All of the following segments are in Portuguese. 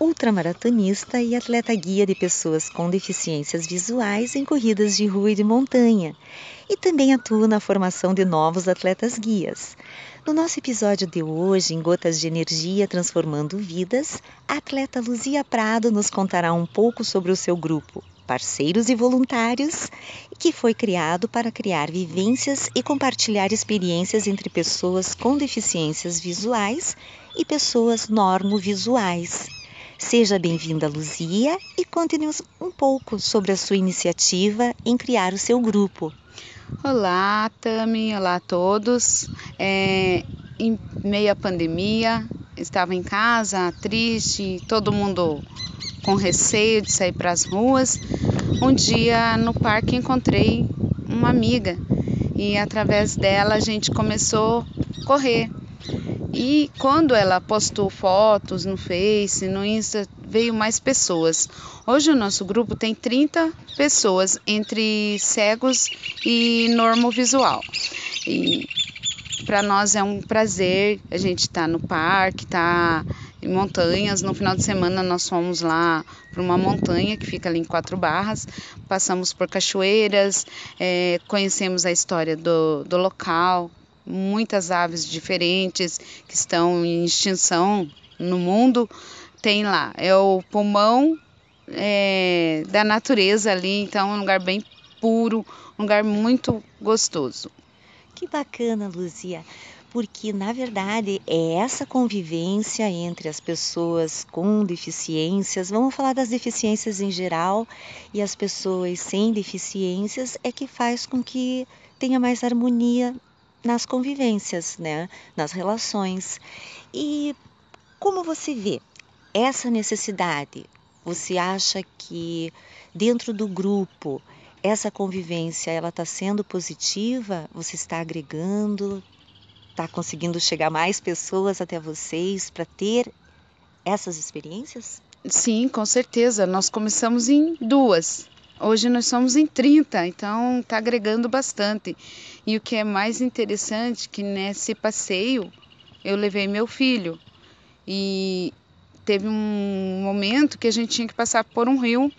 ultramaratonista e atleta guia de pessoas com deficiências visuais em corridas de rua e de montanha, e também atuo na formação de novos atletas guias. No nosso episódio de hoje, em Gotas de Energia Transformando Vidas, a atleta Luzia Prado nos contará um pouco sobre o seu grupo, Parceiros e Voluntários, que foi criado para criar vivências e compartilhar experiências entre pessoas com deficiências visuais e pessoas normovisuais. Seja bem-vinda, Luzia, e conte-nos um pouco sobre a sua iniciativa em criar o seu grupo. Olá, Tami, olá a todos. É, em meio à pandemia, estava em casa, triste, todo mundo com receio de sair para as ruas. Um dia no parque encontrei uma amiga e através dela a gente começou a correr. E quando ela postou fotos no Face, no Insta, veio mais pessoas. Hoje o nosso grupo tem 30 pessoas entre cegos e normovisual. E para nós é um prazer a gente estar tá no parque, tá em montanhas. No final de semana nós fomos lá para uma montanha que fica ali em Quatro Barras, passamos por cachoeiras, é, conhecemos a história do, do local, muitas aves diferentes que estão em extinção no mundo. Tem lá, é o pulmão é, da natureza ali, então é um lugar bem puro, um lugar muito gostoso. Que bacana, Luzia, porque na verdade é essa convivência entre as pessoas com deficiências, vamos falar das deficiências em geral, e as pessoas sem deficiências é que faz com que tenha mais harmonia nas convivências, né? nas relações. E como você vê essa necessidade? Você acha que dentro do grupo essa convivência ela está sendo positiva? Você está agregando? Está conseguindo chegar mais pessoas até vocês para ter essas experiências? Sim, com certeza. Nós começamos em duas. Hoje nós somos em 30, então está agregando bastante. E o que é mais interessante que nesse passeio eu levei meu filho e teve um momento que a gente tinha que passar por um rio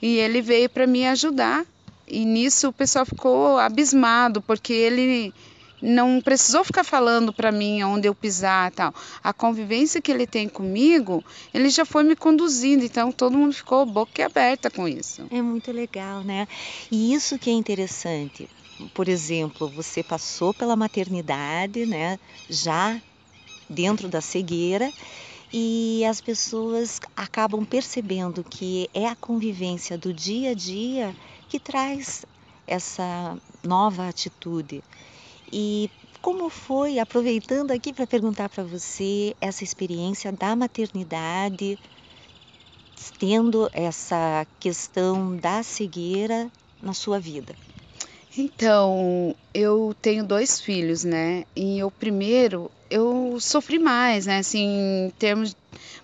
e ele veio para me ajudar. E nisso o pessoal ficou abismado porque ele não precisou ficar falando para mim onde eu pisar tal. A convivência que ele tem comigo, ele já foi me conduzindo, então todo mundo ficou boca aberta com isso. É muito legal, né? E isso que é interessante. Por exemplo, você passou pela maternidade, né? Já dentro da cegueira e as pessoas acabam percebendo que é a convivência do dia a dia que traz essa nova atitude. E como foi, aproveitando aqui para perguntar para você, essa experiência da maternidade, tendo essa questão da cegueira na sua vida? Então, eu tenho dois filhos, né? E o primeiro eu sofri mais, né? Assim, em termos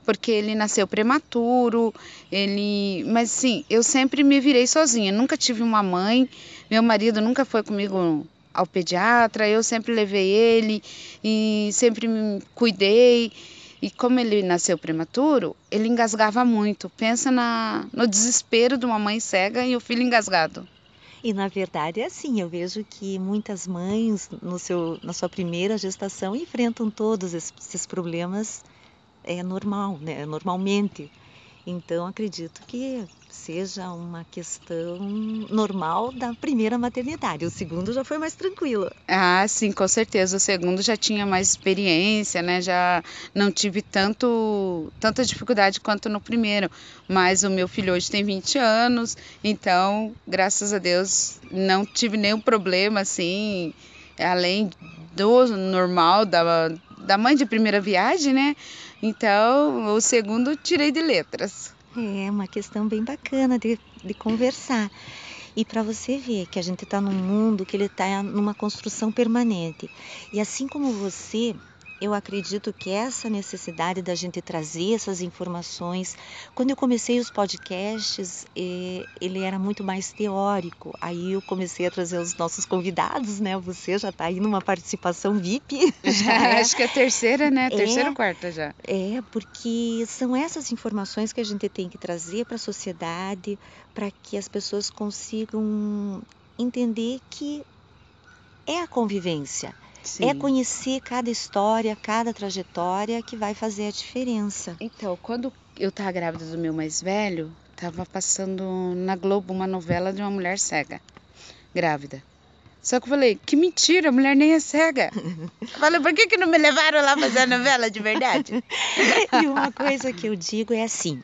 porque ele nasceu prematuro, ele, mas sim, eu sempre me virei sozinha, nunca tive uma mãe, meu marido nunca foi comigo ao pediatra, eu sempre levei ele e sempre me cuidei. E como ele nasceu prematuro, ele engasgava muito. Pensa na, no desespero de uma mãe cega e o filho engasgado. E na verdade é assim, eu vejo que muitas mães no seu, na sua primeira gestação enfrentam todos esses problemas é normal, né? Normalmente. Então acredito que seja uma questão normal da primeira maternidade. O segundo já foi mais tranquilo. Ah, sim, com certeza. O segundo já tinha mais experiência, né? Já não tive tanto tanta dificuldade quanto no primeiro. Mas o meu filho hoje tem 20 anos, então, graças a Deus, não tive nenhum problema assim, além do normal da da mãe de primeira viagem, né? Então, o segundo tirei de letras. É uma questão bem bacana de, de conversar. E para você ver que a gente está num mundo que ele está numa construção permanente. E assim como você, eu acredito que essa necessidade da gente trazer essas informações, quando eu comecei os podcasts, ele era muito mais teórico. Aí eu comecei a trazer os nossos convidados, né? Você já está aí numa participação VIP. Já é. Acho que é a terceira, né? Terceira é, ou quarta já. É, porque são essas informações que a gente tem que trazer para a sociedade, para que as pessoas consigam entender que é a convivência Sim. É conhecer cada história, cada trajetória que vai fazer a diferença. Então, quando eu estava grávida do meu mais velho, estava passando na Globo uma novela de uma mulher cega, grávida. Só que eu falei, que mentira, a mulher nem é cega. Eu falei, por que, que não me levaram lá fazer a novela de verdade? e uma coisa que eu digo é assim: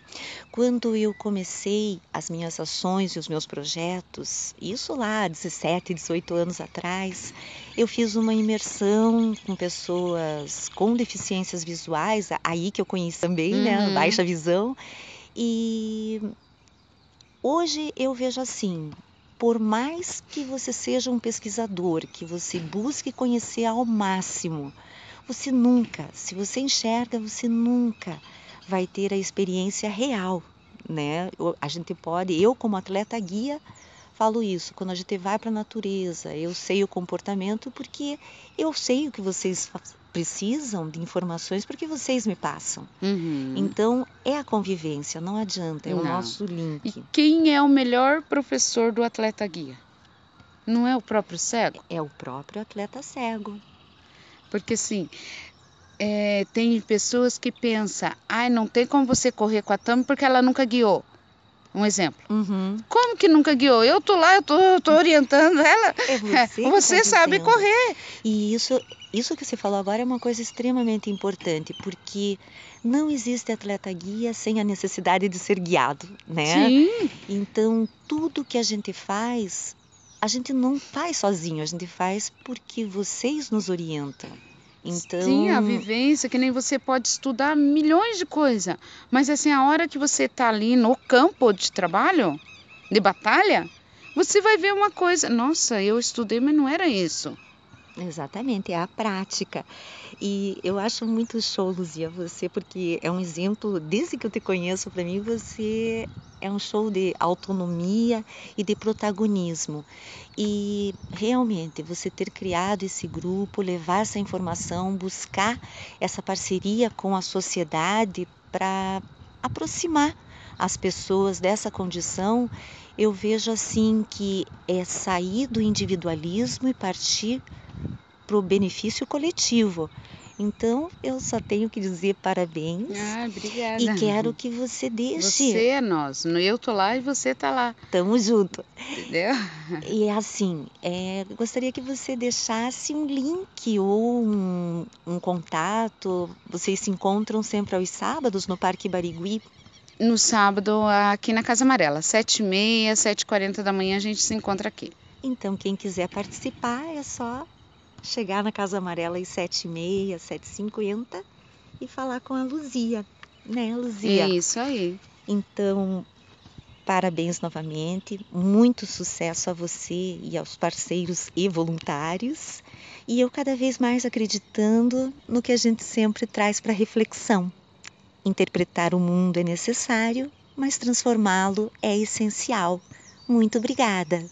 quando eu comecei as minhas ações e os meus projetos, isso lá 17, 18 anos atrás, eu fiz uma imersão com pessoas com deficiências visuais, aí que eu conheci também, né, uhum. né, baixa visão. E hoje eu vejo assim, por mais que você seja um pesquisador, que você busque conhecer ao máximo, você nunca, se você enxerga, você nunca vai ter a experiência real, né? A gente pode, eu como atleta guia, falo isso, quando a gente vai para a natureza, eu sei o comportamento porque eu sei o que vocês precisam de informações porque vocês me passam. Uhum. Então é a convivência, não adianta, é não. o nosso link. E quem é o melhor professor do atleta guia? Não é o próprio cego? É o próprio atleta cego. Porque assim, é, tem pessoas que pensam, ai, não tem como você correr com a Tami porque ela nunca guiou. Um exemplo. Uhum. Como que nunca guiou? Eu tô lá, eu tô, eu tô orientando ela. É você, você tá sabe correr. E isso, isso que você falou agora é uma coisa extremamente importante, porque não existe atleta guia sem a necessidade de ser guiado, né? Sim. Então, tudo que a gente faz, a gente não faz sozinho, a gente faz porque vocês nos orientam. Então... Sim, a vivência, que nem você pode estudar milhões de coisas, mas assim, a hora que você está ali no campo de trabalho, de batalha, você vai ver uma coisa, nossa, eu estudei, mas não era isso. Exatamente, é a prática. E eu acho muito show, Luzia, você, porque é um exemplo, desde que eu te conheço, para mim você é um show de autonomia e de protagonismo. E realmente você ter criado esse grupo, levar essa informação, buscar essa parceria com a sociedade para aproximar as pessoas dessa condição, eu vejo assim que é sair do individualismo e partir para o benefício coletivo. Então, eu só tenho que dizer parabéns. Ah, obrigada. E quero que você deixe. Você é nós. Eu tô lá e você tá lá. Tamo junto. Entendeu? E assim, é, gostaria que você deixasse um link ou um, um contato. Vocês se encontram sempre aos sábados no Parque Barigui? No sábado, aqui na Casa Amarela, 7h30, 7h40 da manhã, a gente se encontra aqui. Então, quem quiser participar, é só chegar na Casa Amarela às 7h30, 7h50 e falar com a Luzia, né, Luzia? Isso aí. Então, parabéns novamente, muito sucesso a você e aos parceiros e voluntários. E eu cada vez mais acreditando no que a gente sempre traz para reflexão. Interpretar o mundo é necessário, mas transformá-lo é essencial. Muito obrigada!